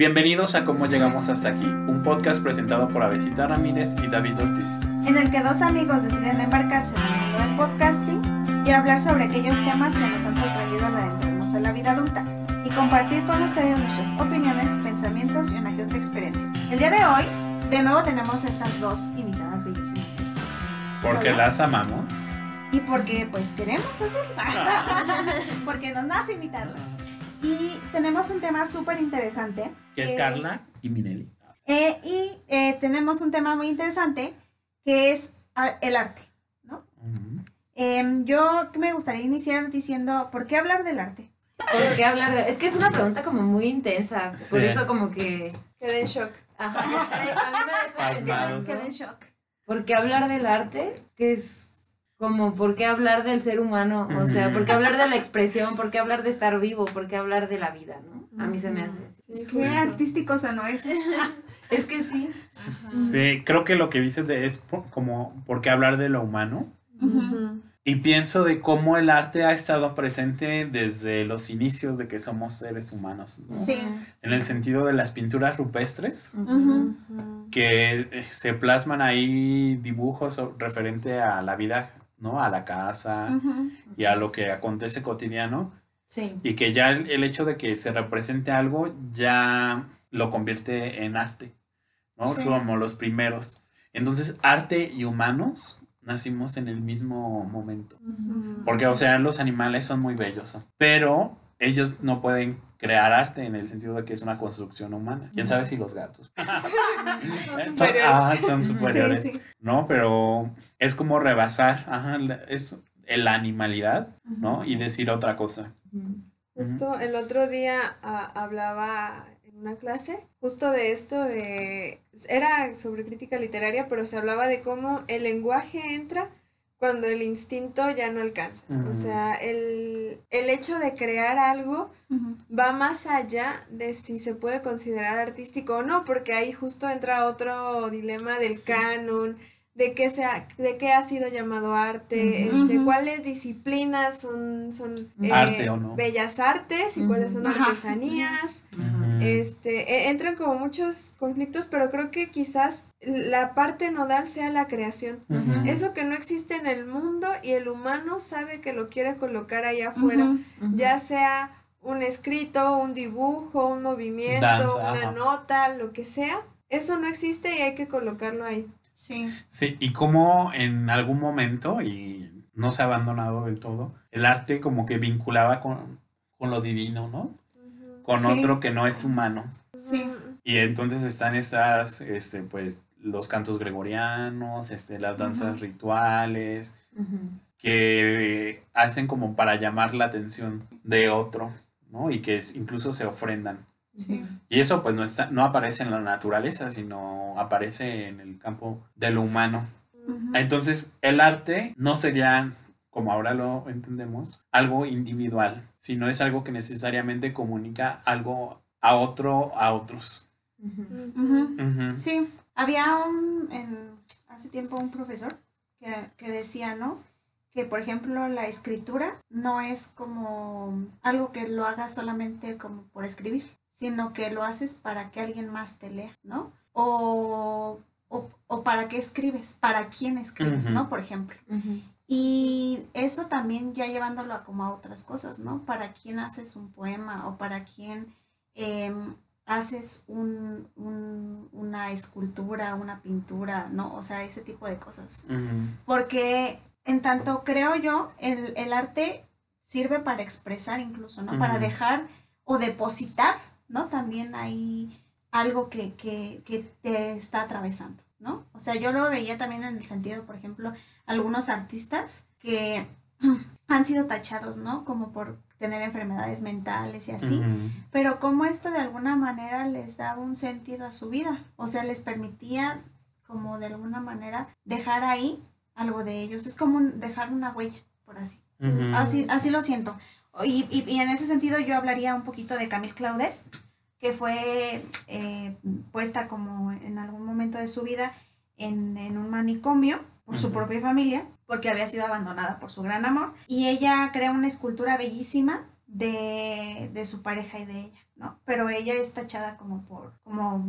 Bienvenidos a Cómo Llegamos Hasta Aquí, un podcast presentado por Avesita Ramírez y David Ortiz. en el que dos amigos deciden embarcarse en el mundo del podcasting y hablar sobre aquellos temas que nos han sorprendido al adentrarnos en la vida adulta y compartir con ustedes nuestras opiniones, pensamientos y una que otra experiencia. El día de hoy, de nuevo tenemos a estas dos invitadas bellísimas. Porque las amamos. Y porque pues queremos hacerlo. porque nos nace invitarlas. Y tenemos un tema súper interesante. Que es Eh, Carla y Minelli. Eh, y eh, tenemos un tema muy interesante que es ar- el arte. ¿no? Ujú. Em, yo me gustaría iniciar diciendo, ¿por qué hablar del arte? ¿Por qué hablar de.? Es que es una pregunta como muy intensa. Por eso, como que. Quedé en shock. Ajá. A mí me pensando. Quedé en shock. ¿Por qué hablar del arte? Que es como, ¿por qué hablar del ser humano? O sea. ¿por qué hablar de la expresión? ¿Por qué hablar de estar vivo? ¿Por qué hablar de la vida? ¿no? A mí se me hace así. Sí, Qué justo. artístico sonó eso. Es que sí. Sí, creo que lo que dices de- es como, ¿por qué hablar de lo humano? Y pienso de cómo el arte ha estado presente desde los inicios de que somos seres humanos. ¿no? Sí. En el sentido de las pinturas rupestres, que eh, se plasman ahí dibujos referente a la vida, ¿no? A la casa y a lo que acontece cotidiano. Sí. Y que ya el, el hecho de que se represente algo ya lo convierte en arte, ¿no? Sí. Como los primeros. Entonces, arte y humanos nacimos en el mismo momento. Porque, o sea, los animales son muy bellos, pero ellos no pueden crear arte en el sentido de que es una construcción humana. ¿Quién sabe si los gatos? Son superiores. ah, son superiores. Sí, sí. No, pero es como rebasar, ajá, la- es la animalidad, ¿no? Y decir otra cosa. Justo el otro día ah, hablaba en una clase justo de esto de era sobre crítica literaria, pero se hablaba de cómo el lenguaje entra cuando el instinto ya no alcanza. O sea, el, el hecho de crear algo va más allá de si se puede considerar artístico o no, porque ahí justo entra otro dilema del canon, de qué, se ha, de qué ha sido llamado arte, este, cuáles disciplinas son, son eh, Arte o no. bellas artes y cuáles son artesanías. Este, e- entran como muchos conflictos, pero creo que quizás la parte nodal sea la creación. Eso que no existe en el mundo y el humano sabe que lo quiere colocar allá afuera ya sea un escrito, un dibujo, un movimiento, Danza, una ajá. nota, lo que sea, eso no existe y hay que colocarlo ahí. Sí. Sí, y como en algún momento, y no se ha abandonado del todo, el arte como que vinculaba con, con lo divino, ¿no? Con Sí. otro que no es humano. Sí. Y entonces están estas, este, pues, los cantos gregorianos, este, las danzas rituales, que hacen como para llamar la atención de otro, ¿no? Y que es- incluso se ofrendan. Sí. Y eso pues no, está, no aparece en la naturaleza, sino aparece en el campo de lo humano. Entonces, el arte no sería, como ahora lo entendemos, algo individual, sino es algo que necesariamente comunica algo a otro, a otros. Sí, había un, en- hace tiempo un profesor que, que decía, ¿no? Que, por ejemplo, la escritura no es como algo que lo hagas solamente como por escribir, sino que lo haces para que alguien más te lea, ¿no? O, o, o para qué escribes, para quién escribes. ¿no? Por ejemplo. Y eso también ya llevándolo a como a otras cosas, ¿no? Para quién haces un poema o para quién em, haces un, un- una escultura, una pintura, ¿no? O sea, ese tipo de cosas. Porque en tanto creo yo, el, el arte sirve para expresar incluso, ¿no? Para dejar o depositar, ¿no? También hay algo que, que, que te está atravesando, ¿no? O sea, yo lo veía también en el sentido, por ejemplo, algunos artistas que han sido tachados, ¿no? Como por tener enfermedades mentales y así, pero como esto de alguna manera les daba un sentido a su vida, o sea, les permitía como de alguna manera dejar ahí algo de ellos, es como dejar una huella, por así. Así, así lo siento. Y, y- y en ese sentido yo hablaría un poquito de Camille Claudet, que fue eh, puesta como en algún momento de su vida en, en un manicomio por su propia familia, porque había sido abandonada por su gran amor. Y ella crea una escultura bellísima de, de su pareja y de ella, ¿no? Pero ella es tachada como por, como,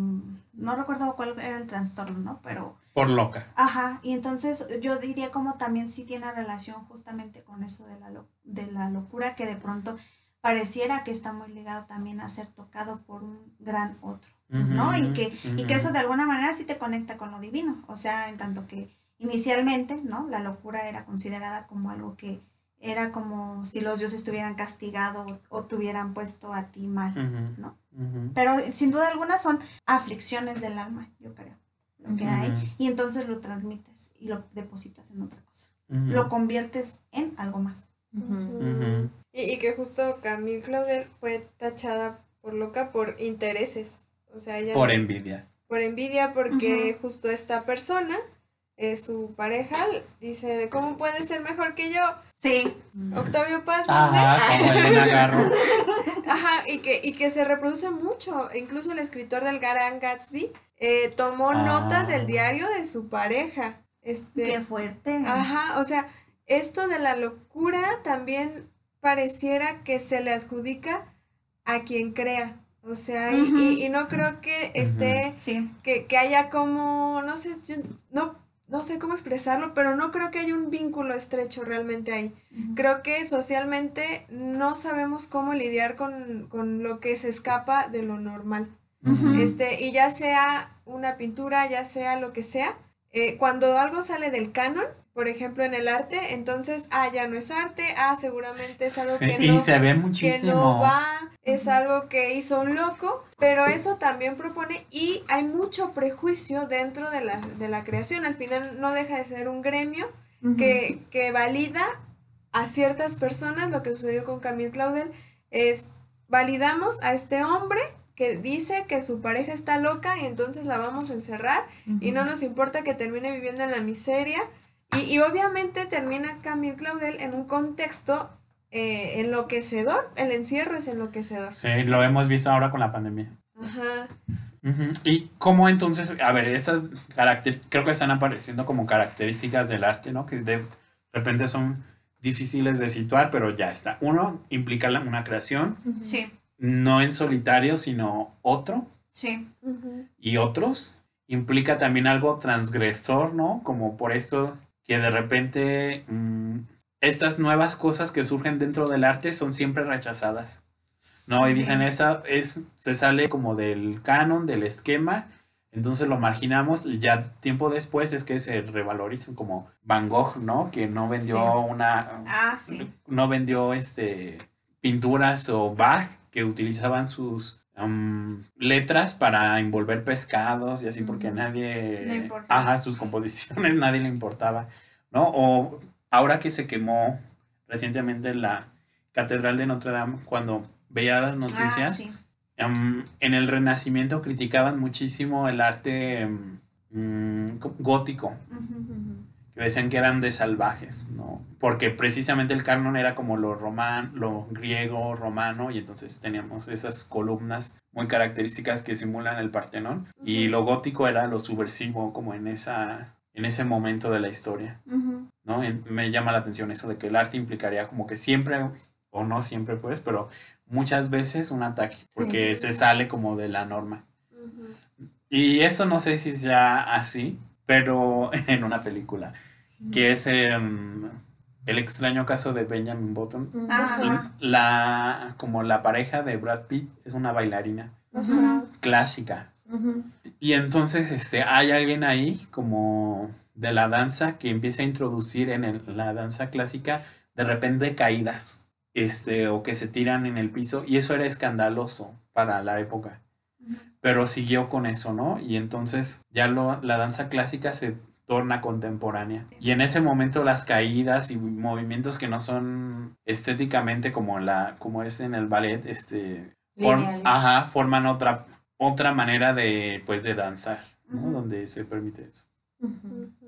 no recuerdo cuál era el trastorno, ¿no? Pero, Por loca. ajá, y entonces yo diría como también sí tiene relación justamente con eso de la, de la locura, que de pronto pareciera que está muy ligado también a ser tocado por un gran otro, ¿no? Y que, y que eso de alguna manera sí te conecta con lo divino, o sea, en tanto que inicialmente, ¿no? La locura era considerada como algo que era como si los dioses te hubieran castigado o, te hubieran puesto a ti mal. ¿no? Pero sin duda alguna son aflicciones del alma, yo creo, lo que hay. Y entonces lo transmites y lo depositas en otra cosa. Lo conviertes en algo más. Y, y que justo Camille Claudel fue tachada por loca por intereses. O sea, ella Por envidia. por envidia porque justo esta persona, eh, su pareja, dice, ¿cómo puede ser mejor que yo? Sí, Octavio Paz. Ajá, como. Ajá, y que, y que se reproduce mucho. Incluso el escritor del Gran Gatsby eh, tomó Ah. notas del diario de su pareja. Este, qué fuerte. Ajá, o sea, esto de la locura también pareciera que se le adjudica a quien crea. O sea, y, y no creo que esté, Sí. que, que haya como, no sé, yo no, no sé cómo expresarlo, pero no creo que haya un vínculo estrecho realmente ahí. Creo que socialmente no sabemos cómo lidiar con, con lo que se escapa de lo normal. Este, y ya sea una pintura, ya sea lo que sea, eh, cuando algo sale del canon, por ejemplo en el arte, entonces, ah, ya no es arte, ah, seguramente es algo que y no, se ve que muchísimo. no va, es algo que hizo un loco, pero eso también propone, y hay mucho prejuicio dentro de la, de la creación, al final no deja de ser un gremio que, que valida a ciertas personas, lo que sucedió con Camille Claudel, es validamos a este hombre que dice que su pareja está loca y entonces la vamos a encerrar y no nos importa que termine viviendo en la miseria. Y, y obviamente termina Camille Claudel en un contexto eh, enloquecedor, el encierro es enloquecedor. Sí, lo hemos visto ahora con la pandemia. Ajá. ¿Y cómo entonces, a ver, esas características, creo que están apareciendo como características del arte, ¿no? Que de repente son difíciles de situar, pero ya está. Uno, implica la- una creación, Sí, no en solitario, sino otro sí. Y otros. Implica también algo transgresor, ¿no? Como por esto que de repente mm, estas nuevas cosas que surgen dentro del arte son siempre rechazadas. No, y dicen, esta es, se sale como del canon, del esquema, entonces lo marginamos y ya tiempo después es que se revalorizan como Van Gogh, ¿no? Que no vendió Sí. una, Ah, sí. no vendió este pinturas o Bach que utilizaban sus am, letras para envolver pescados y así porque nadie, ajá, sus composiciones nadie le importaba, ¿no? O ahora que se quemó recientemente la Catedral de Notre Dame, cuando veía las Ah, noticias, sí. em, en el Renacimiento criticaban muchísimo el arte mm, gótico. Que decían que eran de salvajes, ¿no? Porque precisamente el canon era como lo román, lo griego, romano, y entonces teníamos esas columnas muy características que simulan el Partenón, y lo gótico era lo subversivo como en esa en ese momento de la historia. ¿no? Me llama la atención eso de que el arte implicaría como que siempre o no siempre pues, pero muchas veces un ataque, porque se sale como de la norma. Y eso no sé si sea así, pero en una película, que es em, El extraño caso de Benjamin Button. Ajá. La, como la pareja de Brad Pitt es una bailarina clásica. Y entonces este, hay alguien ahí como de la danza que empieza a introducir en el- la danza clásica de repente caídas este, o que se tiran en el piso y eso era escandaloso para la época. Pero siguió con eso, ¿no? Y entonces ya lo, la danza clásica se torna contemporánea. Y en ese momento las caídas y movimientos que no son estéticamente como, la, como es en el ballet, este, form- Lineales. ajá, forman otra, otra manera de, pues, de danzar, ¿no? Donde se permite eso.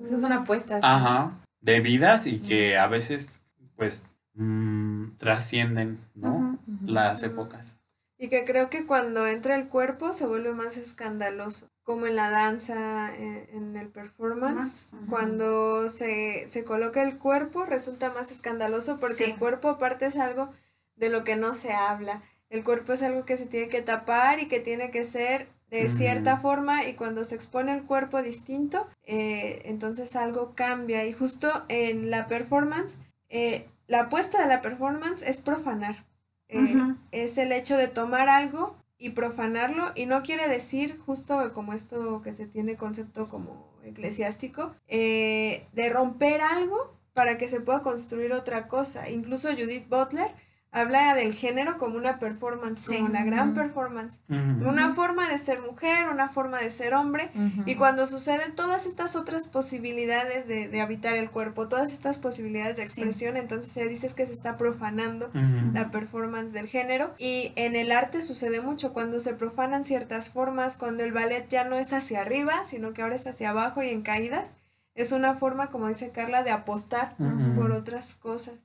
Esa es una apuesta. sí. Ajá, de vidas y que a veces, pues, mm, trascienden, ¿no? Las épocas. Y que creo que cuando entra el cuerpo se vuelve más escandaloso, como en la danza, en, en el performance. Cuando se, se coloca el cuerpo resulta más escandaloso porque Sí. el cuerpo aparte es algo de lo que no se habla, el cuerpo es algo que se tiene que tapar y que tiene que ser de cierta forma y cuando se expone el cuerpo distinto, eh, entonces algo cambia. Y justo en la performance, eh, la apuesta de la performance es profanar. Eh. Es el hecho de tomar algo y profanarlo y no quiere decir justo como esto que se tiene concepto como eclesiástico, eh, de romper algo para que se pueda construir otra cosa. Incluso Judith Butler habla del género como una performance, Sí. como la gran performance. Una forma de ser mujer, una forma de ser hombre. Y cuando suceden todas estas otras posibilidades de, de habitar el cuerpo, todas estas posibilidades de Sí. expresión, entonces se dice que se está profanando la performance del género. Y en el arte sucede mucho cuando se profanan ciertas formas, cuando el ballet ya no es hacia arriba, sino que ahora es hacia abajo y en caídas. Es una forma, como dice Carla, de apostar por otras cosas.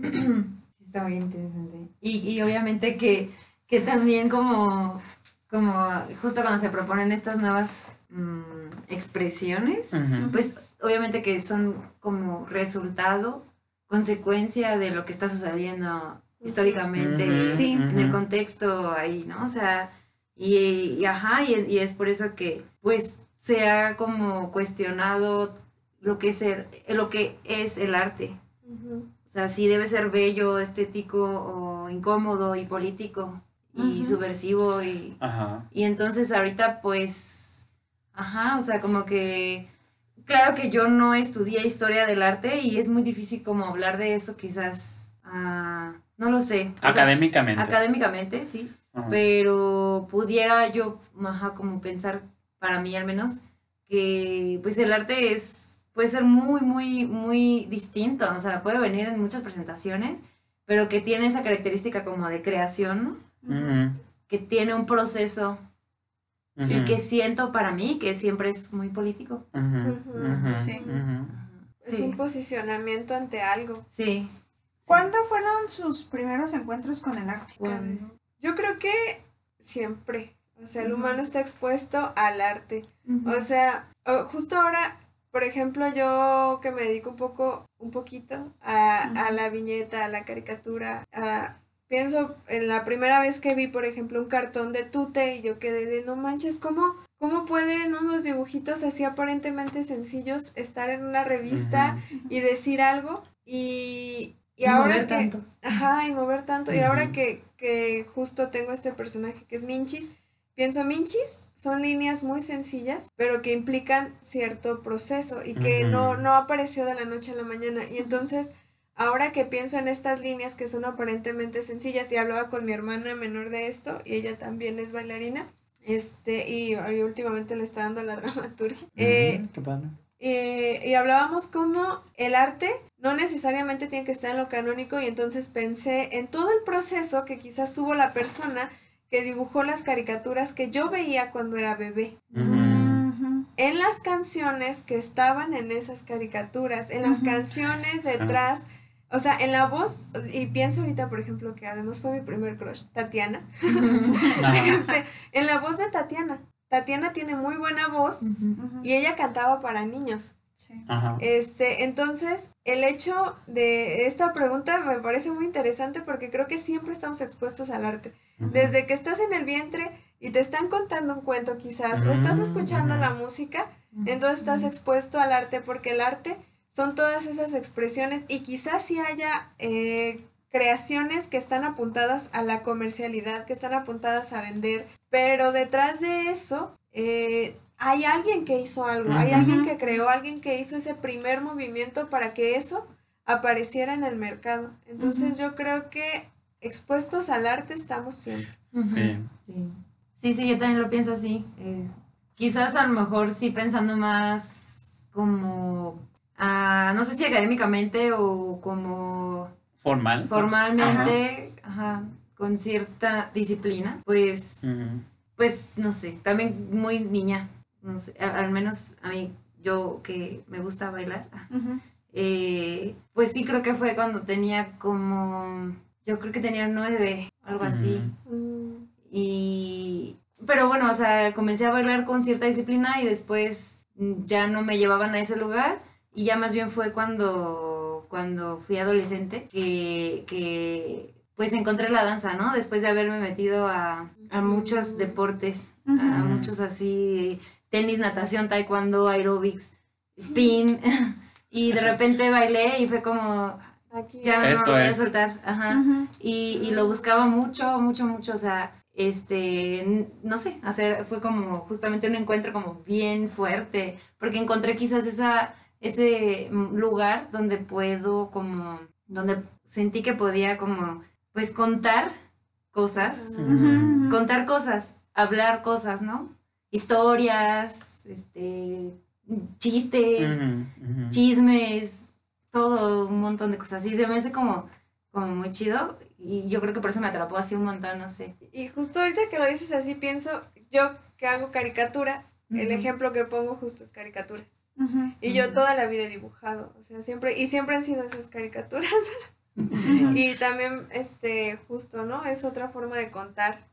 Sí, está muy interesante. Y, y obviamente que, que también como, como justo cuando se proponen estas nuevas mm, expresiones, pues obviamente que son como resultado, consecuencia de lo que está sucediendo históricamente. Sí. en el contexto ahí, ¿no? O sea, y, y ajá, y, y es por eso que pues se ha como cuestionado lo que es el, lo que es el arte. O sea, si debe ser bello, estético o incómodo y político y subversivo y, Ajá. y entonces ahorita pues, ajá, o sea, como que, claro que yo no estudié historia del arte y es muy difícil como hablar de eso quizás, ah, no lo sé. O sea, Académicamente. académicamente, sí, pero pudiera yo, ajá, como pensar, para mí al menos, que pues el arte es, puede ser muy, muy, muy distinto, o sea, puede venir en muchas presentaciones, pero que tiene esa característica como de creación, ¿no? Que tiene un proceso y que siento para mí que siempre es muy político. Sí. Es Sí, un posicionamiento ante algo. sí. ¿Cuándo fueron sus primeros encuentros con el arte? Yo creo que siempre. O sea, el humano está expuesto al arte. O sea, justo ahora, por ejemplo, yo que me dedico un poco, un poquito a, a la viñeta, a la caricatura, a- pienso en la primera vez que vi, por ejemplo, un cartón de Tute y yo quedé de no manches, ¿cómo, cómo pueden unos dibujitos así aparentemente sencillos estar en una revista y decir algo? Y, y Y ahora mover que... tanto. Ajá, y mover tanto. Y ahora que, que justo tengo este personaje que es Minchis, pienso Minchis son líneas muy sencillas, pero que implican cierto proceso y que no, no apareció de la noche a la mañana. Y entonces, ahora que pienso en estas líneas que son aparentemente sencillas, y hablaba con mi hermana menor de esto, y ella también es bailarina, este, y, y últimamente le está dando la dramaturgia. eh. Qué eh, y hablábamos cómo el arte no necesariamente tiene que estar en lo canónico y entonces pensé en todo el proceso que quizás tuvo la persona que dibujó las caricaturas que yo veía cuando era bebé. En las canciones que estaban en esas caricaturas, en las canciones detrás, o sea, en la voz, y pienso ahorita, por ejemplo, que además fue mi primer crush, Tatiana, este, en la voz de Tatiana. Tatiana tiene muy buena voz y ella cantaba para niños. Sí. Ajá. Este, entonces, el hecho de esta pregunta me parece muy interesante porque creo que siempre estamos expuestos al arte. Desde que estás en el vientre y te están contando un cuento quizás, o estás escuchando la música, entonces estás expuesto al arte porque el arte son todas esas expresiones y quizás sí haya eh, creaciones que están apuntadas a la comercialidad, que están apuntadas a vender, pero detrás de eso eh, hay alguien que hizo algo, hay alguien que creó, alguien que hizo ese primer movimiento para que eso apareciera en el mercado. Entonces yo creo que expuestos al arte estamos siempre. Sí. Sí. sí, sí, yo también lo pienso así. Eh, quizás a lo mejor sí pensando más como, ah, no sé si académicamente o como Formal. formalmente, ajá, con cierta disciplina, pues, pues no sé, también muy niña, no sé, al menos a mí, yo que me gusta bailar, eh, pues sí creo que fue cuando tenía como, yo creo que tenía nueve, algo así. Mm, Y, pero bueno, o sea, comencé a bailar con cierta disciplina y después mm, ya no me llevaban a ese lugar y ya más bien fue cuando, cuando fui adolescente que, que pues encontré la danza, ¿no? Después de haberme metido a, a muchos deportes, a muchos así, tenis, natación, taekwondo, aerobics, spin, y de repente bailé y fue como, Aquí. ya no Esto voy a soltar, ajá. Y, y lo buscaba mucho, mucho, mucho, o sea, este, no sé, hacer, fue como justamente un encuentro como bien fuerte, porque encontré quizás esa, ese lugar donde puedo como, donde sentí que podía como, pues contar cosas, contar cosas, hablar cosas, ¿no? Historias, este, chistes, chismes, todo un montón de cosas. Y se me hace como, como muy chido. Y yo creo que por eso me atrapó así un montón, no sé. Y justo ahorita que lo dices así, pienso, yo que hago caricatura, el ejemplo que pongo justo es caricaturas. Y yo toda la vida he dibujado, o sea, siempre, y siempre han sido esas caricaturas. y también, este, justo, ¿no? Es otra forma de contar,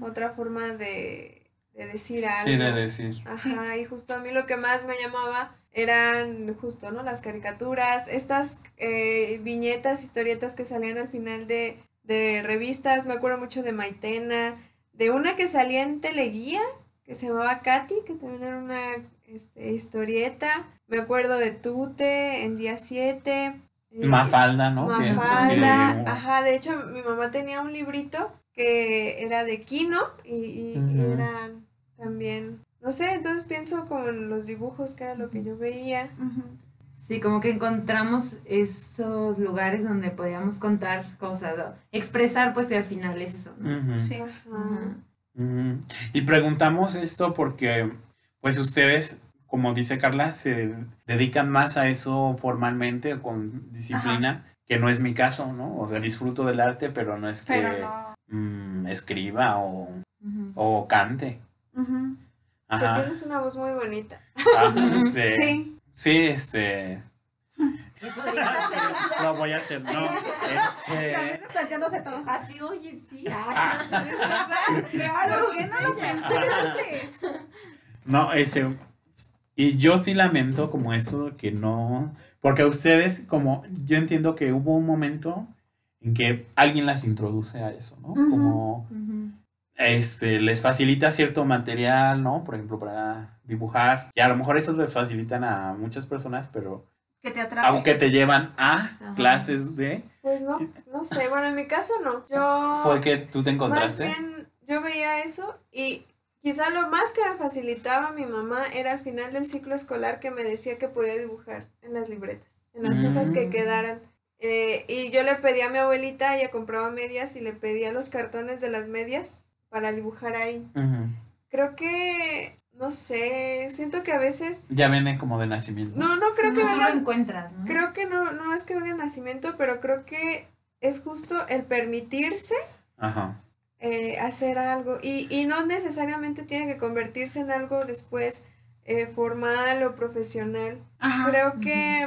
otra forma de, de decir algo. Sí, de decir. Ajá, y justo a mí lo que más me llamaba eran justo, ¿no? Las caricaturas, estas eh, viñetas, historietas que salían al final de, de revistas, me acuerdo mucho de Maitena, de una que salía en Teleguía, que se llamaba Katy, que también era una este, historieta, me acuerdo de Tute en Día 7. eh, Mafalda, ¿no? Mafalda, ajá, de hecho mi mamá tenía un librito que era de Kino y, y- eran también, no sé, entonces pienso como en los dibujos que era lo que yo veía. Sí, como que encontramos esos lugares donde podíamos contar cosas, ¿no? expresar, pues que al final es eso. Sí. Y preguntamos esto porque, pues ustedes, como dice Carla, se dedican más a eso formalmente o con disciplina, que no es mi caso, ¿no? O sea, disfruto del arte, pero no es que Pero no. mm, escriba o, o cante. Ajá. tienes una voz muy bonita. Sí. Sí. Sí, este. Lo voy a hacer, no. Este, También replanteándose todo. Así, oye, sí. ah, Es verdad. Claro, ¿por qué no lo pensé antes? No, ese. Y yo sí lamento como eso que no. Porque ustedes, como. Yo entiendo que hubo un momento en que alguien las introduce a eso, ¿no? Como. Ujú. Este, les facilita cierto material, ¿no? Por ejemplo, para dibujar. Y a lo mejor eso les facilitan a muchas personas, pero. Que te. Aunque te llevan a Ajá. clases de. Pues no, no sé, bueno, en mi caso no. Yo Fue que tú te más encontraste. bien yo veía eso y quizá lo más que me facilitaba mi mamá era al final del ciclo escolar que me decía que podía dibujar en las libretas, en las hojas que Mm. quedaran. Eh, y yo le pedía a mi abuelita, ella compraba medias y le pedía los cartones de las medias para dibujar ahí. Creo que, no sé, siento que a veces, Ya viene como de nacimiento. no, no creo que No, lo encuentras, ¿no? creo que no, no es que venga de nacimiento, pero creo que es justo el permitirse Ajá. eh, hacer algo y, y no necesariamente tiene que convertirse en algo después eh, formal o profesional. Ajá. Creo que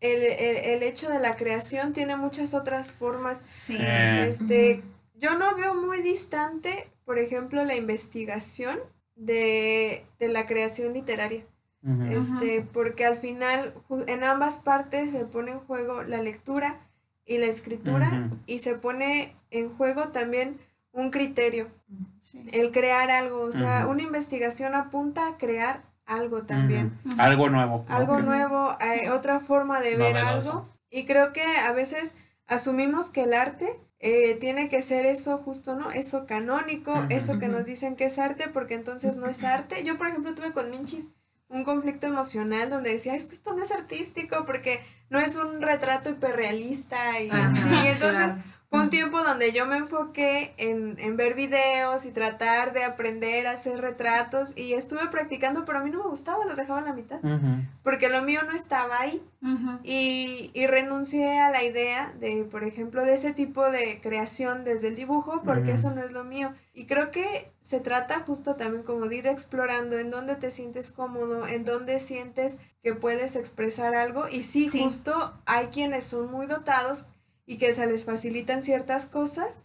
el, el, el hecho de la creación tiene muchas otras formas. Sí. Sí. Este, yo no veo muy distante, por ejemplo, la investigación de, de la creación literaria. Este, porque al final en ambas partes se pone en juego la lectura y la escritura y se pone en juego también un criterio, Sí. el crear algo, o sea, una investigación apunta a crear algo también. Algo nuevo. algo nuevo, eh, Sí. otra forma de ver Novedoso. algo y creo que a veces asumimos que el arte eh, tiene que ser eso justo, ¿no? Eso canónico, eso que nos dicen que es arte porque entonces no es arte. Yo, por ejemplo, tuve con Minchis un conflicto emocional donde decía, es que esto no es artístico porque no es un retrato hiperrealista y entonces claro. Fue un tiempo donde yo me enfoqué en, en ver videos y tratar de aprender a hacer retratos y estuve practicando, pero a mí no me gustaba, los dejaba a la mitad, porque lo mío no estaba ahí y, y renuncié a la idea de, por ejemplo, de ese tipo de creación desde el dibujo, porque eso no es lo mío. Y creo que se trata justo también como de ir explorando en dónde te sientes cómodo, en dónde sientes que puedes expresar algo. Y sí, Sí. justo hay quienes son muy dotados y que se les facilitan ciertas cosas,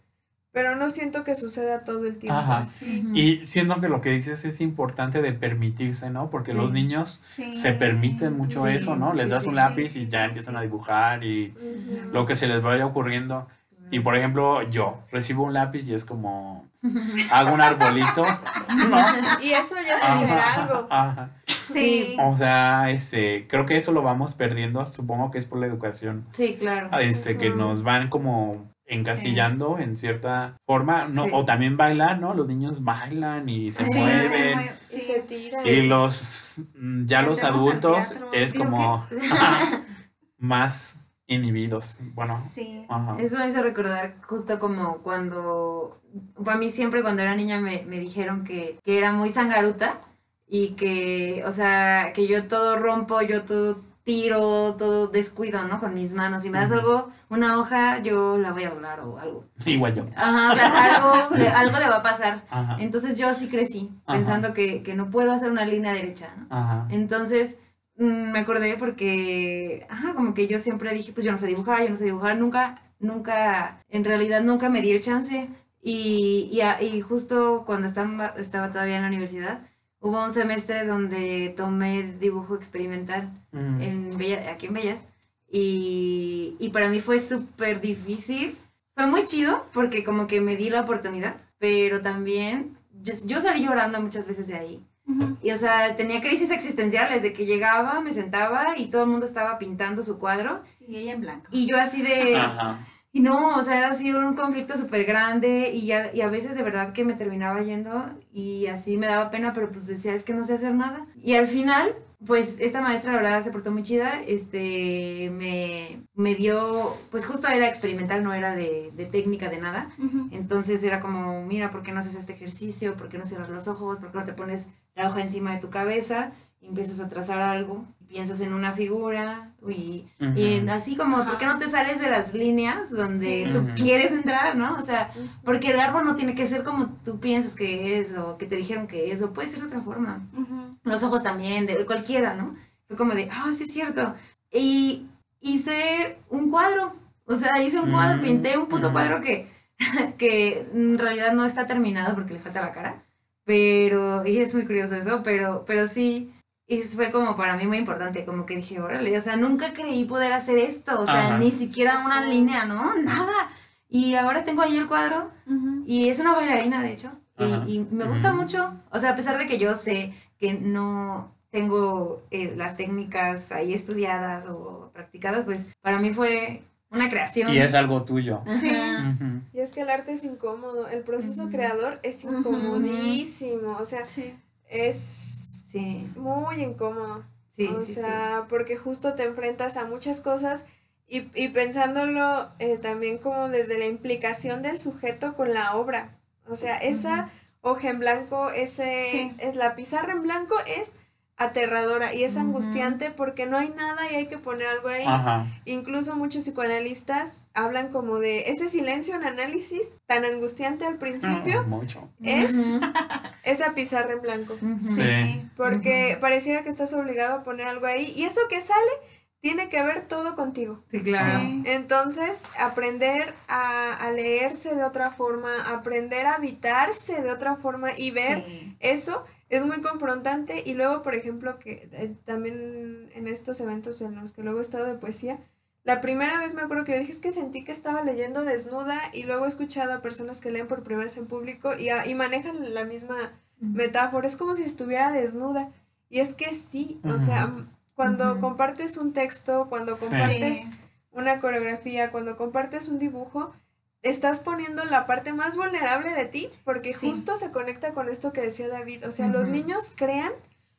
pero no siento que suceda todo el tiempo. Ajá. Y siendo que lo que dices es importante de permitirse, ¿no? Porque Sí. los niños Sí. se permiten mucho Sí, eso, ¿no? Les sí, das un sí, lápiz sí, y sí, ya sí, empiezan sí. a dibujar y lo que se les vaya ocurriendo. Y por ejemplo, yo recibo un lápiz y es como hago un arbolito, ¿no? Y eso ya Ajá, sí era algo. ajá. Sí. O sea, este, creo que eso lo vamos perdiendo, supongo que es por la educación, Sí, claro. este, que nos van como encasillando en cierta forma, no, Sí. o también bailar, ¿no? Los niños bailan y se Sí, mueven. se mueve, Y sí. se tiran. Y los ya los adultos es como más inhibidos. Bueno, Sí. ajá. Eso me hizo recordar justo como cuando, para mí siempre cuando era niña me, me dijeron que, que era muy sangaruta y que, o sea, que yo todo rompo, yo todo tiro, todo descuido, ¿no? Con mis manos. Si me das Ujú. algo, una hoja, yo la voy a doblar o algo. Igual yo. Ajá, o sea, algo, le- algo le va a pasar. Ajá. Entonces yo así crecí, Ajá. pensando que, que no puedo hacer una línea derecha, ¿no? Ajá. Entonces me acordé porque, ajá, como que yo siempre dije, pues yo no sé dibujar, yo no sé dibujar, nunca, nunca, en realidad nunca me di el chance. Y, y, a- y justo cuando estaba, estaba todavía en la universidad, hubo un semestre donde tomé dibujo experimental Mm. en Bella- aquí en Bellas. Y, y para mí fue súper difícil. Fue muy chido porque como que me di la oportunidad, pero también yo, yo salí llorando muchas veces de ahí. Y o sea, tenía crisis existenciales de que llegaba, me sentaba y todo el mundo estaba pintando su cuadro Y ella en blanco. y yo así de... Ajá. Y no, o sea, era así un conflicto súper grande y, ya- y a veces de verdad que me terminaba yendo y así me daba pena, pero pues decía, es que no sé hacer nada. Y al final, pues esta maestra la verdad se portó muy chida, este, me, me dio, pues justo era experimental, no era de, de técnica, de nada. Entonces era como, mira, ¿por qué no haces este ejercicio? ¿Por qué no cierras los ojos? ¿Por qué no te pones la hoja encima de tu cabeza? Y empiezas a trazar algo, piensas en una figura y, y en- así como, ¿por qué no te sales de las líneas donde Sí. tú quieres entrar, no? O sea, porque el árbol no tiene que ser como tú piensas que es o que te dijeron que es, o puede ser de otra forma. Los ojos también, de cualquiera, ¿no? Fue como de, ah, sí es cierto. Y hice un cuadro, o sea, hice un cuadro, Mm, pinté un puto cuadro que, que en realidad no está terminado porque le falta la cara, pero, y es muy curioso eso, pero, pero sí, y fue como para mí muy importante, como que dije, órale, o sea, nunca creí poder hacer esto, o sea, Ajá. ni siquiera una línea, ¿no? Nada. Y ahora tengo ahí el cuadro y es una bailarina, de hecho. Y, y me gusta mucho. O sea, a pesar de que yo sé que no tengo eh, las técnicas ahí estudiadas o practicadas, pues para mí fue una creación. Y es algo tuyo. Sí. Y es que el arte es incómodo, el proceso creador es incomodísimo, o sea, Sí. es Sí, muy incómodo. sí, o sí, sea, porque justo te enfrentas a muchas cosas y, y pensándolo eh, también como desde la implicación del sujeto con la obra. O sea, esa hoja en blanco, ese Sí. es la pizarra en blanco es aterradora y es angustiante porque no hay nada y hay que poner algo ahí. Ajá. Incluso muchos psicoanalistas hablan como de ese silencio en análisis tan angustiante al principio, Mm, Mucho. es Ujú, esa pizarra en blanco. Sí. Porque pareciera que estás obligado a poner algo ahí y eso que sale tiene que ver todo contigo. Sí, claro. Sí. Entonces, aprender a, a leerse de otra forma, aprender a habitarse de otra forma y ver Sí. eso es muy confrontante y luego, por ejemplo, que eh, también en estos eventos en los que luego he estado de poesía, la primera vez me acuerdo que yo dije es que sentí que estaba leyendo desnuda y luego he escuchado a personas que leen por primera vez en público y, a- y manejan la misma metáfora, es como si estuviera desnuda. Y es que sí, o sea, Ujú. cuando compartes un texto, cuando compartes Sí. una coreografía, cuando compartes un dibujo, estás poniendo la parte más vulnerable de ti, porque Sí. justo se conecta con esto que decía David. O sea, los niños crean,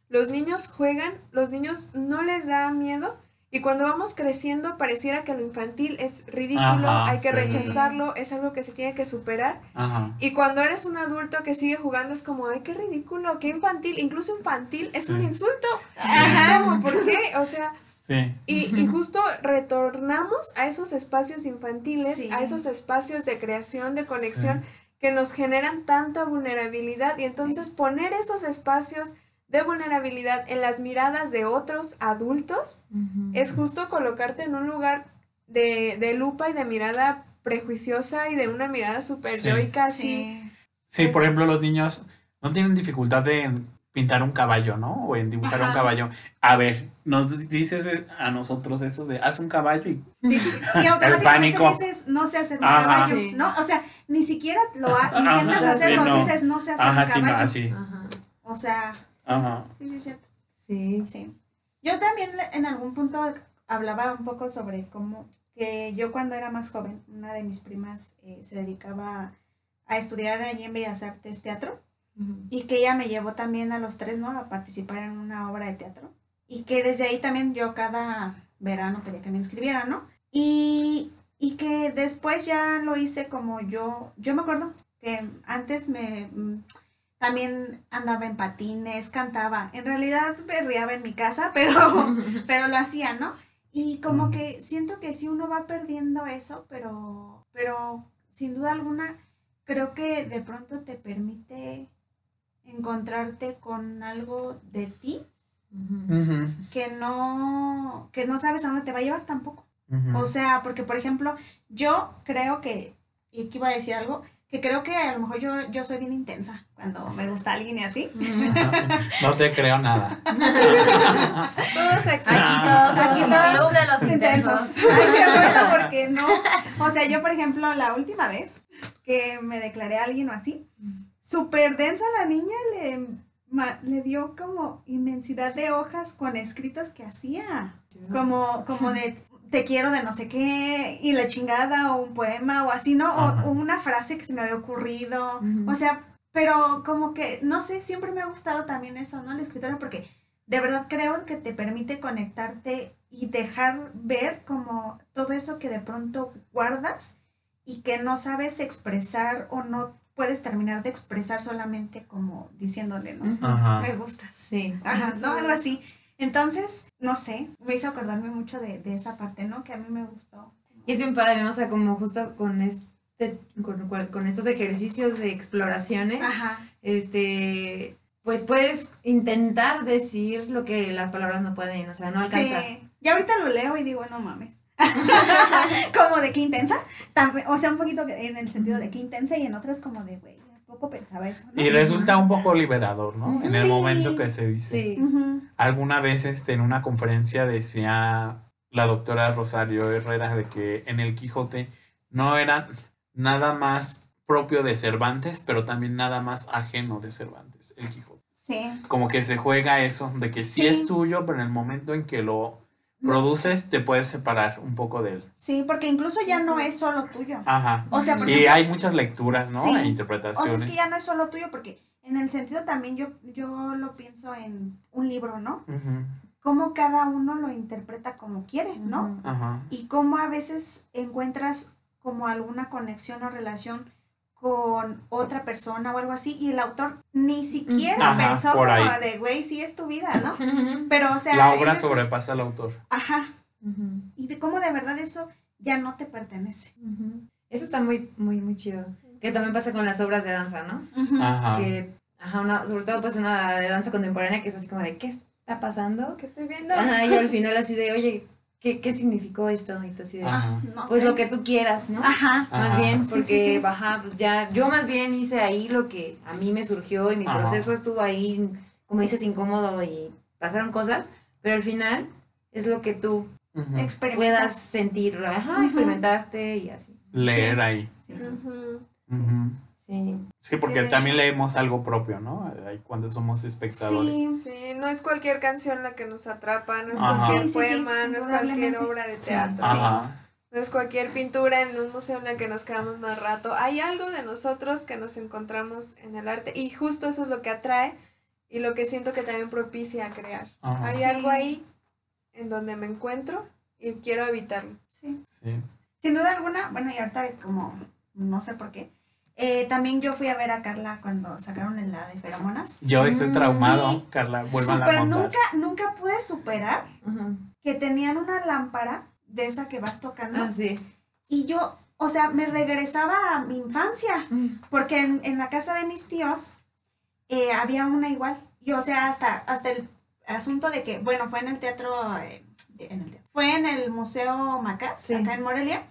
los niños juegan, los niños no les da miedo. Y cuando vamos creciendo, pareciera que lo infantil es ridículo, Ajá, hay que sí. rechazarlo, es algo que se tiene que superar. Ajá. Y cuando eres un adulto que sigue jugando, es como, ay, qué ridículo, qué infantil. Incluso infantil es Sí. un insulto. Ajá. Es como, ¿por qué? O sea, Sí. y, y justo retornamos a esos espacios infantiles, Sí. a esos espacios de creación, de conexión, que nos generan tanta vulnerabilidad. Y entonces poner esos espacios de vulnerabilidad en las miradas de otros adultos es justo colocarte en un lugar de, de lupa y de mirada prejuiciosa y de una mirada súper Sí. yoica así. Sí. Sí, por ejemplo, los niños no tienen dificultad de pintar un caballo, ¿no? O en dibujar un Ajá. caballo. A ver, nos dices a nosotros eso de haz un caballo y Y automáticamente pánico. dices, no sé hacer un Ajá. caballo, Sí. ¿no? O sea, ni siquiera lo ha- Ajá, intentas sí, hacerlo, no. dices, no sé hacer ajá, un sí, no, caballo. así. Ajá. O sea, Ajá. sí, sí, cierto. Sí. Sí. Yo también en algún punto hablaba un poco sobre cómo que yo cuando era más joven, una de mis primas eh, se dedicaba a estudiar allí en Bellas Artes teatro y que ella me llevó también a los tres, ¿no? A participar en una obra de teatro. Y que desde ahí también yo cada verano pedía que me inscribiera, ¿no? Y, y que después ya lo hice como yo, yo me acuerdo que antes me mm, también andaba en patines, cantaba. En realidad berreaba en mi casa, pero, pero lo hacía, ¿no? Y como que siento que sí uno va perdiendo eso, pero, pero sin duda alguna creo que de pronto te permite encontrarte con algo de ti que no, que no sabes a dónde te va a llevar tampoco. O sea, porque por ejemplo, yo creo que, y aquí iba a decir algo, que creo que a lo mejor yo, yo soy bien intensa cuando me gusta alguien y así. No te creo nada. Todos aquí. Aquí todos Aquí somos un todos club de los intensos. intensos. Ay, qué bueno, porque no. O sea, yo, por ejemplo, la última vez que me declaré a alguien o así, súper densa la niña le, ma- le dio como inmensidad de hojas con escritos que hacía. Como, como de te quiero de no sé qué, y la chingada, o un poema, o así, ¿no? O, o una frase que se me había ocurrido. O sea, pero como que, no sé, siempre me ha gustado también eso, ¿no? La escritura, porque de verdad creo que te permite conectarte y dejar ver como todo eso que de pronto guardas y que no sabes expresar o no puedes terminar de expresar solamente como diciéndole, ¿no? Ajá. Me gustas. Sí. Ajá, ¿no? Algo así. Entonces, no sé, me hizo acordarme mucho de, de esa parte, ¿no? Que a mí me gustó. Y es bien padre, ¿no? O sea, como justo con este, con, con estos ejercicios de exploraciones, Ajá. este, pues puedes intentar decir lo que las palabras no pueden, o sea, no alcanza. Sí. Y ahorita lo leo y digo, no mames. como de qué intensa. O sea, un poquito en el sentido de qué intensa y en otras como de, güey, ¿a poco pensaba eso? ¿no? Y resulta un poco liberador, ¿no? En el Sí. momento que se dice. Sí. Alguna vez este, en una conferencia decía la doctora Rosario Herrera de que en el Quijote no era nada más propio de Cervantes, pero también nada más ajeno de Cervantes, el Quijote. Sí. Como que se juega eso, de que sí, Sí. es tuyo, pero en el momento en que lo. Produces te puedes separar un poco de él. Sí, porque incluso ya no es solo tuyo. Ajá. O sea, por Y hay muchas lecturas, ¿no? Sí. E o sea, interpretaciones. es que ya no es solo tuyo porque en el sentido también yo, yo lo pienso en un libro, ¿no? Ujú. Cómo cada uno lo interpreta como quiere, ¿no? Ajá. y cómo a veces encuentras como alguna conexión o relación con otra persona o algo así y el autor ni siquiera Ajá, pensó como ahí. de güey sí es tu vida no pero o sea la obra sobrepasa al autor. ajá y de cómo de verdad eso ya no te pertenece. Eso está muy, muy, muy chido. Que también pasa con las obras de danza, ¿no? Ajá. Que, ajá, una, sobre todo pues una de danza contemporánea que es así como de, ¿qué está pasando? ¿Qué estoy viendo? Ajá, y al final así de, oye, ¿qué, qué significó esto? Y tú así de, Ajá. no pues sé. lo que tú quieras, ¿no? ajá Más Ajá. bien, porque, sí, sí. ajá, pues ya, yo más bien hice ahí lo que a mí me surgió y mi Ajá. proceso estuvo ahí, como dices, incómodo y pasaron cosas, pero al final es lo que tú puedas sentir, ajá, experimentaste y así. Leer ahí. Ujú. Ujú. Sí. Sí, porque Sí. también leemos algo propio, ¿no? Ahí cuando somos espectadores. sí Sí, no es cualquier canción la que nos atrapa, no es Ajá. cualquier Sí, sí, sí, poema, no es cualquier obra de teatro, Ajá. no es cualquier pintura en un museo en la que nos quedamos más rato. Hay algo de nosotros que nos encontramos en el arte y justo eso es lo que atrae y lo que siento que también propicia a crear. Ajá. Hay Sí. algo ahí en donde me encuentro y quiero evitarlo. sí Sí. sin duda alguna bueno y ahorita como no sé por qué eh, también yo fui a ver a Carla cuando sacaron en la de feromonas Yo estoy Mm, traumado, y Carla. Vuelvan a Super, montar. nunca nunca pude superar que tenían una lámpara de esa que vas tocando Ah, sí. y yo, o sea, me regresaba a mi infancia, porque en, en la casa de mis tíos eh, había una igual. Y o sea, hasta, hasta el asunto de que, bueno, fue en el teatro, eh, de- en el teatro, fue en el Museo Macas, Sí. acá en Morelia,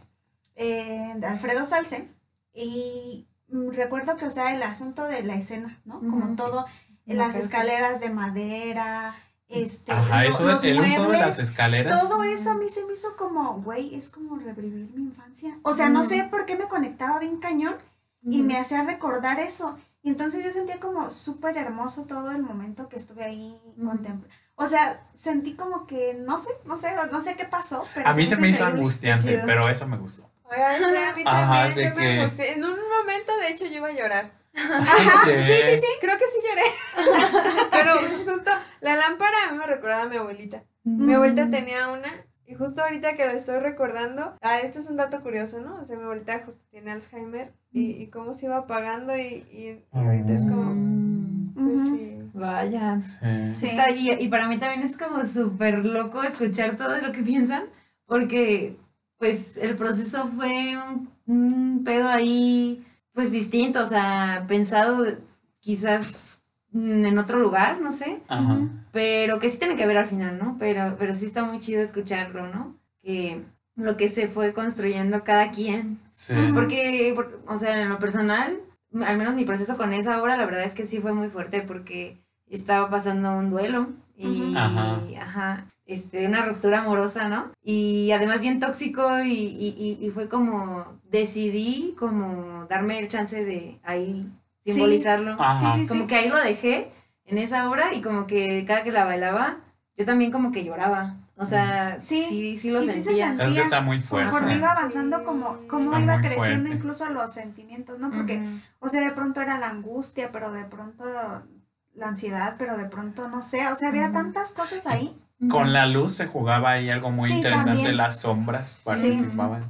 eh, de Alfredo Salce, y mm, recuerdo que, o sea, el asunto de la escena, ¿no? Como todo, las escaleras de madera, este, Ajá, eso los el uso de las escaleras. todo eso a mí se me hizo como, güey, es como revivir mi infancia. O sea, no Mm. sé por qué me conectaba bien cañón y me hacía recordar eso. Y entonces yo sentía como súper hermoso todo el momento que estuve ahí contemplando. O sea, sentí como que, no sé, no sé, no sé qué pasó, pero A mí se me hizo angustiante, chido. pero eso me gustó. Oigan, sí, a mí Ajá, también, de yo me que- angustié. En un momento, de hecho, yo iba a llorar. Ajá, sí, sí, sí. Creo que sí lloré. Pero justo, la lámpara a mí me recordaba a mi abuelita. Mi Mm. abuelita tenía una y justo ahorita que lo estoy recordando, ah, esto es un dato curioso, ¿no? O sea, mi abuelita justo tiene Alzheimer y, y cómo se iba apagando y, y, y ahorita es como, Mm. pues sí. Vaya. Sí. Sí. Está ahí, y para mí también es como súper loco escuchar todo lo que piensan, porque pues el proceso fue un, un pedo ahí pues distinto, o sea, pensado quizás en otro lugar, no sé, Ajá. Pero que sí tiene que ver al final, ¿no? Pero, pero sí está muy chido escucharlo, ¿no? Que lo que se fue construyendo cada quien. Sí. Porque, por- o sea, en lo personal, al menos mi proceso con esa obra, la verdad es que sí fue muy fuerte porque estaba pasando un duelo y, ajá, este, una ruptura amorosa, ¿no? Y además bien tóxico y, y, fue como, decidí como darme el chance de ahí Sí. simbolizarlo. Ajá. Sí, sí, Como sí. que ahí lo dejé en esa obra y como que cada que la bailaba, yo también como que lloraba. O sea, Sí. sí, sí, lo sí se sentía. sentía. Es que está muy fuerte. Conforme iba Sí. avanzando, como, como iba creciendo fuerte. incluso los sentimientos, ¿no? Porque, o sea, de pronto era la angustia, pero de pronto la ansiedad, pero de pronto no sé, o sea, había tantas cosas ahí. Con la luz se jugaba ahí algo muy Sí, interesante, también. las sombras participaban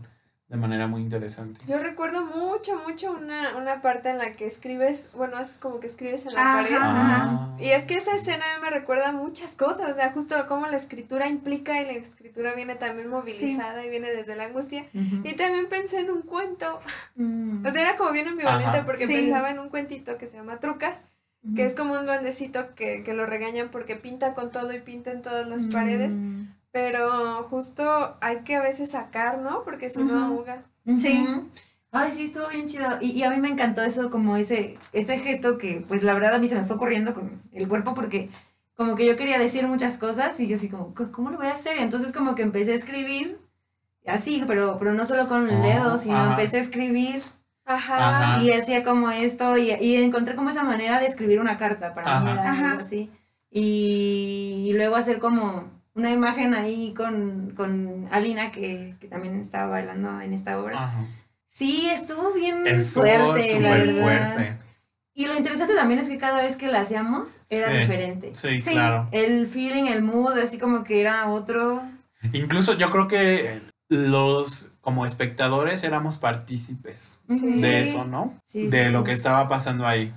de manera muy interesante. Yo recuerdo mucho, mucho una, una parte en la que escribes, bueno, es como que escribes en la Ajá. pared. Ah. Y es que esa escena me recuerda muchas cosas, o sea, justo cómo la escritura implica y la escritura viene también movilizada y viene desde la angustia. Y también pensé en un cuento, Mm. o sea, era como bien ambivalente Ajá. porque Sí. pensaba en un cuentito que se llama Trucas, que es como un duendecito que, que lo regañan porque pinta con todo y pinta en todas las paredes, Mm. pero justo hay que a veces sacar, ¿no? Porque si no ahoga. Sí. Ay, sí, estuvo bien chido. Y, y a mí me encantó eso, como ese, ese gesto que, pues la verdad a mí se me fue corriendo con el cuerpo porque como que yo quería decir muchas cosas y yo así como, "¿Cómo- ¿cómo lo voy a hacer? Y entonces como que empecé a escribir así, pero, pero no solo con el Oh, dedo, sino ajá. empecé a escribir Ajá. Ajá. y hacía como esto y, y encontré como esa manera de escribir una carta, para mí Ajá. era Ajá. algo así. Y, luego hacer como una imagen ahí con, con Alina, que, que también estaba bailando en esta obra. Ajá. Sí, estuvo bien Estuvo fuerte, la súper verdad. fuerte. Y lo interesante también es que cada vez que la hacíamos era Sí. diferente. Sí, Sí. claro. El feeling, el mood, así como que era otro. Incluso yo creo que los como espectadores éramos partícipes Sí. de eso, ¿no? Sí, de sí, lo sí. que estaba pasando ahí.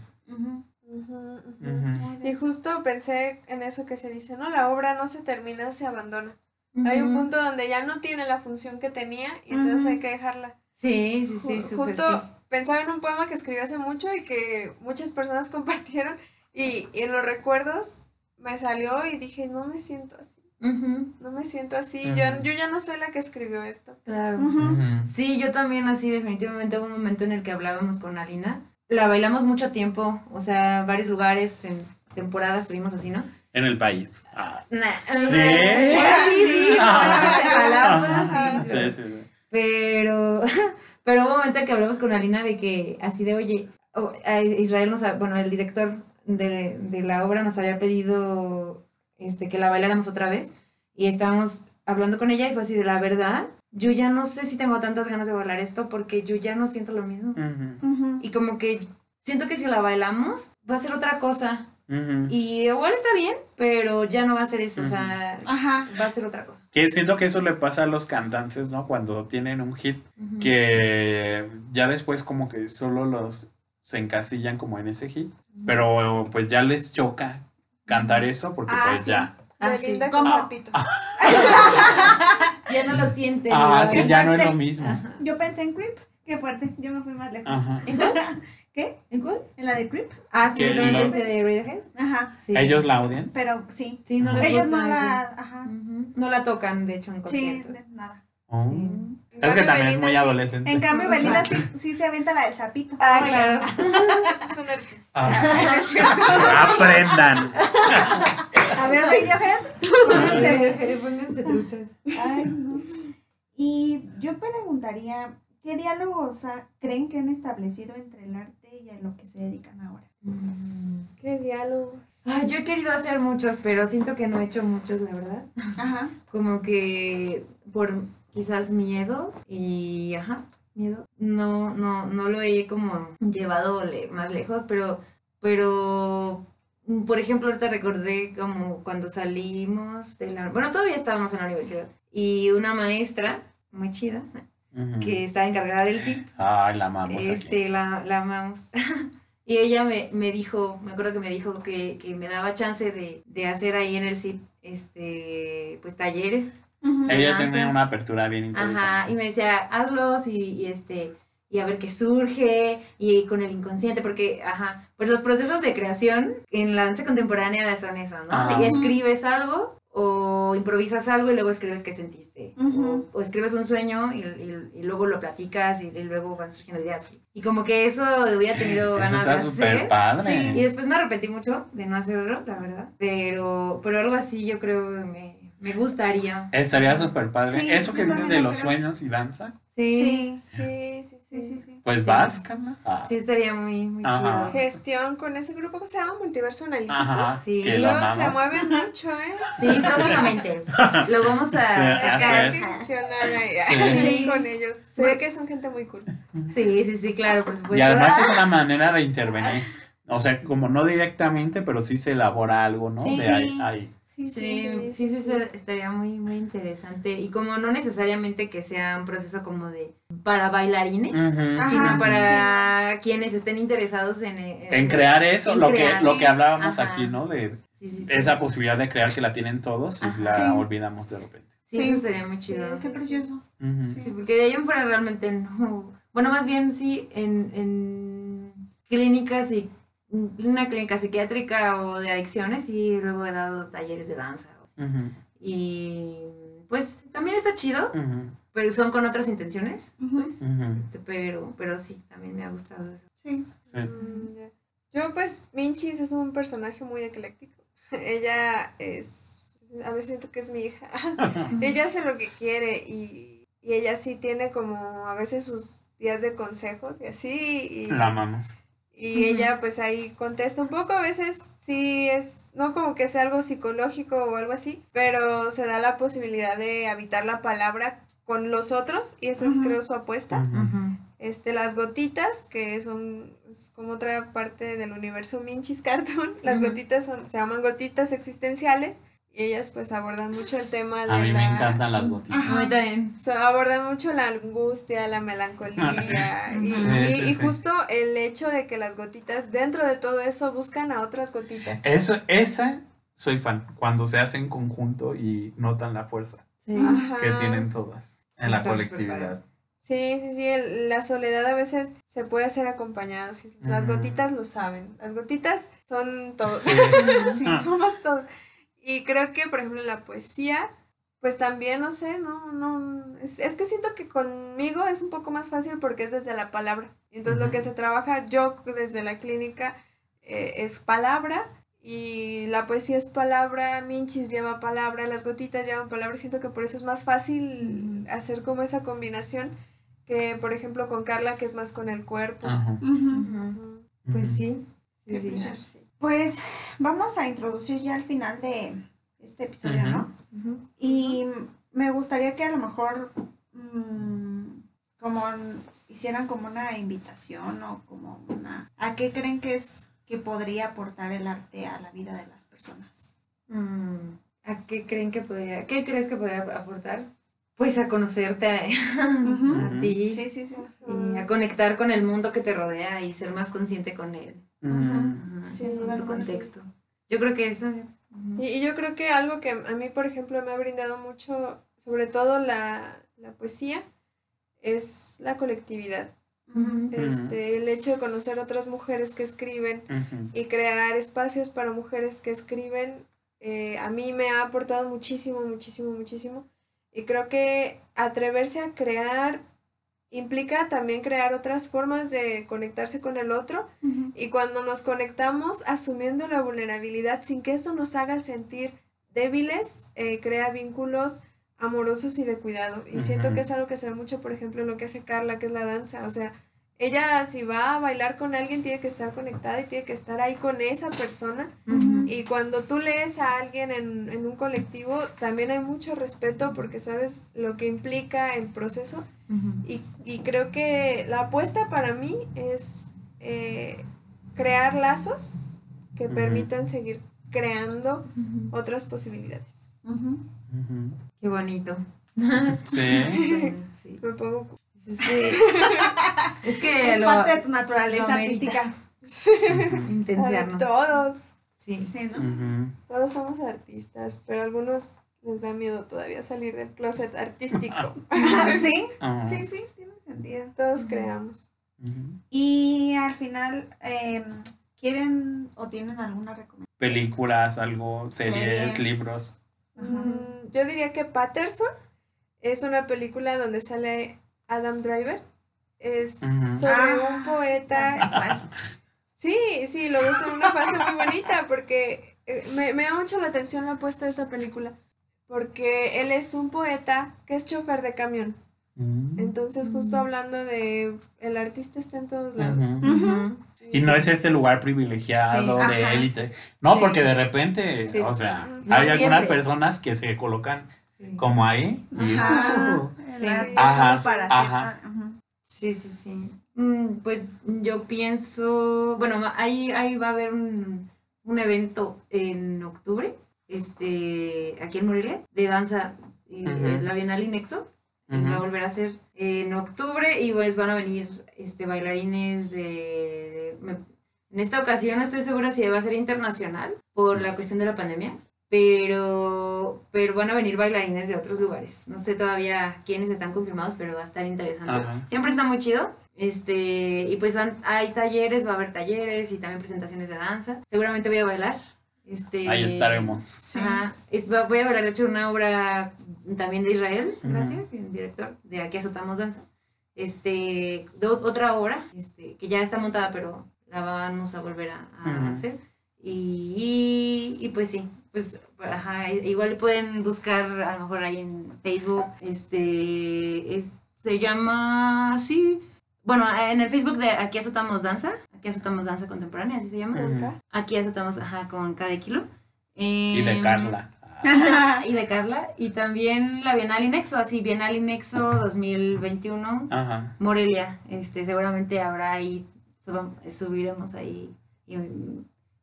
Y justo pensé en eso que se dice, ¿no? La obra no se termina, se abandona. Hay un punto donde ya no tiene la función que tenía y entonces hay que dejarla. Sí, sí, sí, Ju- Justo sí. pensaba en un poema que escribí hace mucho y que muchas personas compartieron y, y en los recuerdos me salió y dije, no me siento así, Ujú, no me siento así, yo, yo ya no soy la que escribió esto. claro. Ujú. Sí, yo también así definitivamente hubo un momento en el que hablábamos con Alina. La bailamos mucho tiempo, o sea, varios lugares, en temporadas estuvimos así, ¿no? En el país. Ah. Nah, ¿Sí? Sí, sí, Ah. sí, sí, Sí, sí, sí. Pero, pero hubo un momento en que hablamos con Alina de que así de, oye, o- a Israel nos, ha- bueno, el director de, de la obra nos había pedido este, que la bailáramos otra vez y estábamos hablando con ella y fue así de la verdad, yo ya no sé si tengo tantas ganas de bailar esto porque yo ya no siento lo mismo. Y como que siento que si la bailamos va a ser otra cosa. Ujú. Y igual está bien, pero ya no va a ser eso, o sea, Ajá. va a ser otra cosa. Que siento que eso le pasa a los cantantes, ¿no? Cuando tienen un hit, que ya después como que solo los se encasillan como en ese hit, pero pues ya les choca cantar eso porque Ah, pues sí. ya. Ah, Belinda sí. con ¿Cómo? sapito. Ya no lo sienten. Ah, sí, ya no es lo mismo. Ajá. Yo pensé en Creep. Qué fuerte. Yo me fui más lejos. Ajá. ¿En cuál? ¿Qué? ¿En cuál? ¿En la de Creep? Ah, sí, Que también lo- pensé de Radiohead. Ajá. Sí. Ellos la odian. Pero sí. Sí, no les Ellos gusta no la. Ajá. Ujú. No la tocan, de hecho, en Sí, conciertos. de- nada. Oh. Sí. En Es que cambio, también es muy sí- adolescente. En cambio, Belinda sí, sí se avienta la del sapito. Ah, claro. Es un artista. Ah. Aprendan. A ver, pónganse. Pónganse truchas. Ay, no. Y yo preguntaría, ¿qué diálogos ah, creen que han establecido entre el arte y a lo que se dedican ahora? Qué diálogos. Ay, yo he querido hacer muchos, pero siento que no he hecho muchos, la verdad. Ajá. Como que por quizás miedo y, ajá, miedo. No, no, no lo he como llevado le- más lejos, pero, pero, mm, por ejemplo, ahorita recordé como cuando salimos de la, bueno, todavía estábamos en la universidad y una maestra muy chida que estaba encargada del CIP Ay, la amamos aquí. este, la, la amamos. y ella me, me dijo, me acuerdo que me dijo que, que me daba chance de, de hacer ahí en el CIP, este, pues talleres. Ujú. Ella danza. tiene una apertura bien interesante. Ajá, y me decía, hazlos y, y este, y a ver qué surge, y con el inconsciente, porque, ajá, pues los procesos de creación en la danza contemporánea son eso, ¿no? Ajá. Si escribes algo, o improvisas algo y luego escribes qué sentiste. Ujú. o, o escribes un sueño y, y- y luego lo platicas y, y luego van surgiendo ideas. Y como que eso hubiera tenido Eso ganas de está súper hacer. padre. Y después me arrepentí mucho de no hacerlo, la verdad. Pero, pero algo así yo creo que me, me gustaría. Estaría súper padre. Sí, Eso que también de lo los creo. sueños y danza, Sí, Sí, Sí, sí, sí, sí. pues Sí. vas, Carla. Ah. sí estaría muy, muy Ajá. chido. Gestión con ese grupo que se llama Multiverso Analítico. Ajá, Sí. que lo se mueven mucho, ¿eh? Sí, próximamente. Lo vamos a sacar. Gestionar ahí, Sí. sí, con ellos. Se ve que son gente muy cool. Sí, sí, sí, claro, por supuesto. Y además es una manera de intervenir. O sea, como no directamente, pero sí se elabora algo, ¿no? Sí, de sí. ahí, ahí. Sí, sí, sí, sí, estaría muy, muy interesante. Y como no necesariamente que sea un proceso como de para bailarines, sino para quienes estén interesados en, en- En crear eso, en lo crear. que, lo que hablábamos Ajá. aquí, ¿no? De Sí, sí, sí. esa posibilidad de crear que la tienen todos y Ajá. la Sí. olvidamos de repente. Sí, Sí. eso sería muy Sí, chido. Qué precioso. Sí, porque de ahí en fuera realmente no. Bueno, más bien sí, en, en clínicas y una clínica psiquiátrica o de adicciones y luego he dado talleres de danza. Y pues también está chido, pero son con otras intenciones, pues. Ujú. Pero, pero sí, también me ha gustado eso. Sí. Sí. Mm. Yo, pues, Minchis es un personaje muy ecléctico. Ella es. A veces siento que es mi hija. ella hace lo que quiere y, y ella sí tiene como a veces sus días de consejos y así. Y, La amamos. Y ella, pues, ahí contesta un poco. A veces sí es. No como que sea algo psicológico o algo así, pero se da la posibilidad de habitar la palabra con los otros y esa es, creo, su apuesta. Este, las gotitas, que son es como otra parte del universo Minchis Cartoon. Las gotitas son, se llaman gotitas existenciales y ellas pues abordan mucho el tema de A mí la... me encantan las gotitas. Ajá. A mí también. so- abordan mucho la angustia, la melancolía y, Sí, y- sí, y sí. justo el hecho de que las gotitas dentro de todo eso buscan a otras gotitas. Eso, esa soy fan. Cuando se hacen en conjunto y notan la fuerza Sí. Ajá. que tienen todas Sí, en la colectividad. Sí, sí, sí, el- la soledad a veces se puede hacer acompañado. sí, Las gotitas lo saben. Las gotitas son todos. Sí. Sí, Ah. somos todos. Y creo que, por ejemplo, en la poesía, pues también, no sé, no, no, es, es que siento que conmigo es un poco más fácil porque es desde la palabra. Entonces lo que se trabaja yo desde la clínica eh, es palabra y la poesía es palabra, Minchis lleva palabra, las gotitas llevan palabra siento que por eso es más fácil hacer como esa combinación que, por ejemplo, con Carla, que es más con el cuerpo. Pues sí. Sí, sí. Pues vamos a introducir ya al final de este episodio. ¿no? Y me gustaría que a lo mejor mm, como hicieran como una invitación o como una... ¿A qué creen que es que podría aportar el arte a la vida de las personas? Mm, ¿A qué creen que podría, qué crees que podría aportar? Pues a conocerte a, a ti Sí, sí, sí. y a conectar con el mundo que te rodea y ser más consciente con él, Algo tu contexto. Yo creo que eso. ujú. Y, y yo creo que algo que a mí, por ejemplo, me ha brindado mucho, sobre todo la, la poesía, es la colectividad. Ujú. Este, el hecho de conocer otras mujeres que escriben Ujú. y crear espacios para mujeres que escriben, eh, a mí me ha aportado muchísimo, muchísimo, muchísimo. Y creo que atreverse a crear implica también crear otras formas de conectarse con el otro y cuando nos conectamos asumiendo la vulnerabilidad sin que eso nos haga sentir débiles, eh, crea vínculos amorosos y de cuidado. Y siento que es algo que se ve mucho, por ejemplo, en lo que hace Carla, que es la danza. O sea, ella si va a bailar con alguien tiene que estar conectada y tiene que estar ahí con esa persona. Y cuando tú lees a alguien en, en un colectivo, también hay mucho respeto porque sabes lo que implica el proceso. Y, y creo que la apuesta para mí es eh, crear lazos que permitan seguir creando otras posibilidades. Qué bonito. Sí. Sí. Me pongo... Es que, es que Es lo, parte de tu naturaleza artística. Ujú. intensiarnos. Todos, Sí. Sí, ¿no? Todos somos artistas, pero a algunos les da miedo todavía salir del closet artístico. sí, Ajá. sí, sí, tiene sentido. Todos creamos. Y al final, eh, ¿quieren o tienen alguna recomendación? Películas, algo, series, Serie. libros. Mm, yo diría que Patterson es una película donde sale Adam Driver. Es sobre Ah, un poeta. Sí, sí, lo ves en una fase muy bonita porque eh, me, me llama mucho la atención la puesta de esta película. Porque él es un poeta que es chofer de camión. Mm. Entonces, justo Mm. hablando de el artista está en todos lados. Y no es este lugar privilegiado Sí. de Ajá. élite. No, Sí. porque de repente, Sí. o sea, No hay algunas personas que se colocan Sí. como ahí. Y, Ajá. uh, Sí. Ajá, para ajá. Sí, sí, sí. Mm, pues yo pienso, bueno, ma- ahí, ahí va a haber un, un evento en octubre, este, aquí en Morelia, de danza, Ujú. la Bienal Inexo, y va a volver a ser en octubre y pues van a venir este, bailarines de... de- me- en esta ocasión no estoy segura si va a ser internacional por la cuestión de la pandemia, pero, pero van a venir bailarines de otros lugares. No sé todavía quiénes están confirmados, pero va a estar interesante. Ajá. Siempre está muy chido. Este, y pues han- hay talleres, va a haber talleres y también presentaciones de danza. Seguramente voy a bailar. Este, Ahí estaremos. Sí. Ajá. Voy a bailar, de hecho, una obra también de Israel, gracias, el director, de Aquí Azotamos Danza. Este, de ot- otra obra, este, que ya está montada, pero la vamos a volver a, hacer. Y, y, pues sí, pues ajá, i- igual pueden buscar a lo mejor ahí en Facebook, este, es- se llama así, bueno, en el Facebook de Aquí Azotamos Danza, Aquí Azotamos Danza Contemporánea, así se llama. Acá. Aquí azotamos, ajá, con cada kilo. Y de Em, Carla. Y de Carla. Y también la Bienal Inexo, así, Bienal Inexo 2021, Ajá. Morelia. Este, seguramente habrá ahí, subiremos ahí y,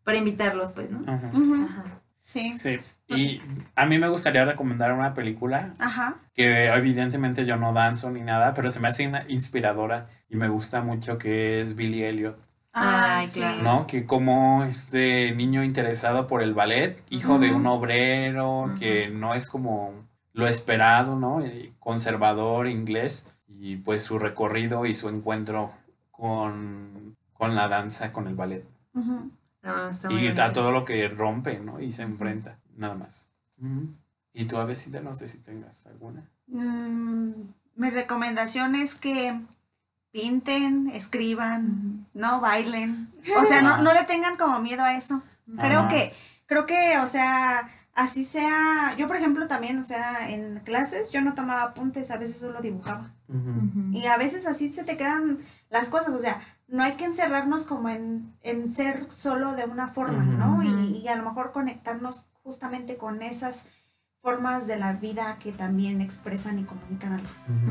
para invitarlos, pues, ¿no? Ajá. Ajá. Sí. Sí. Y a mí me gustaría recomendar una película Ajá. que evidentemente yo no danzo ni nada, pero se me hace una inspiradora y me gusta mucho que es Billy Elliot, Ah, sí. claro. ¿no? Que como este niño interesado por el ballet, hijo de un obrero, que no es como lo esperado, ¿no? Y conservador inglés y pues su recorrido y su encuentro con, con la danza, con el ballet. Ujú. Está- está muy Y bonito. a todo lo que rompe, ¿no? Y se enfrenta, nada más. Y tú, Avesita, no sé si tengas alguna. Mm, mi recomendación es que pinten, escriban, no bailen. O sea, no, no le tengan como miedo a eso. Creo Ajá. que, creo que, o sea, así sea. Yo, por ejemplo, también, o sea, en clases yo no tomaba apuntes, a veces solo dibujaba. Y a veces así se te quedan las cosas, o sea, no hay que encerrarnos como en, en ser solo de una forma, ¿no? Y, y a lo mejor conectarnos justamente con esas formas de la vida que también expresan y comunican algo.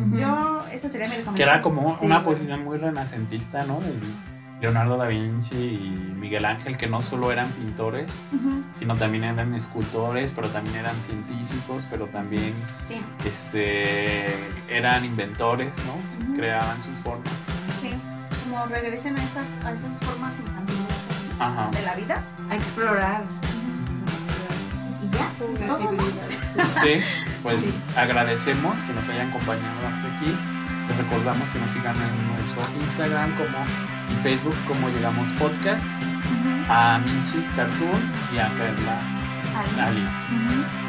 Ujú. Yo, esa sería mi Que recomendación. era como Sí, una bueno. posición muy renacentista, ¿no? De Leonardo da Vinci y Miguel Ángel, que no solo eran pintores, sino también eran escultores, pero también eran científicos, pero también Sí, este, eran inventores, ¿no? Creaban sus formas. Como regresen a, esa, a esas formas infantiles Ajá. de la vida. A explorar. Y ya, es todo. Sensibilidades. Sí, pues Sí. agradecemos que nos hayan acompañado hasta aquí. Les recordamos que nos sigan en nuestro Instagram como y Facebook como Llegamos Podcast, a Minchis Cartoon y a Carla. Ali.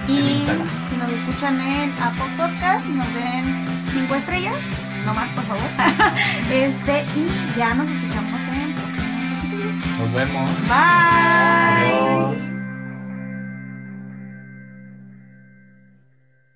Y En Instagram. si nos escuchan en Apple Podcast, nos den cinco estrellas, no más, por favor. este, y ya nos escuchamos en próximos episodios. Nos vemos. Bye. Adiós.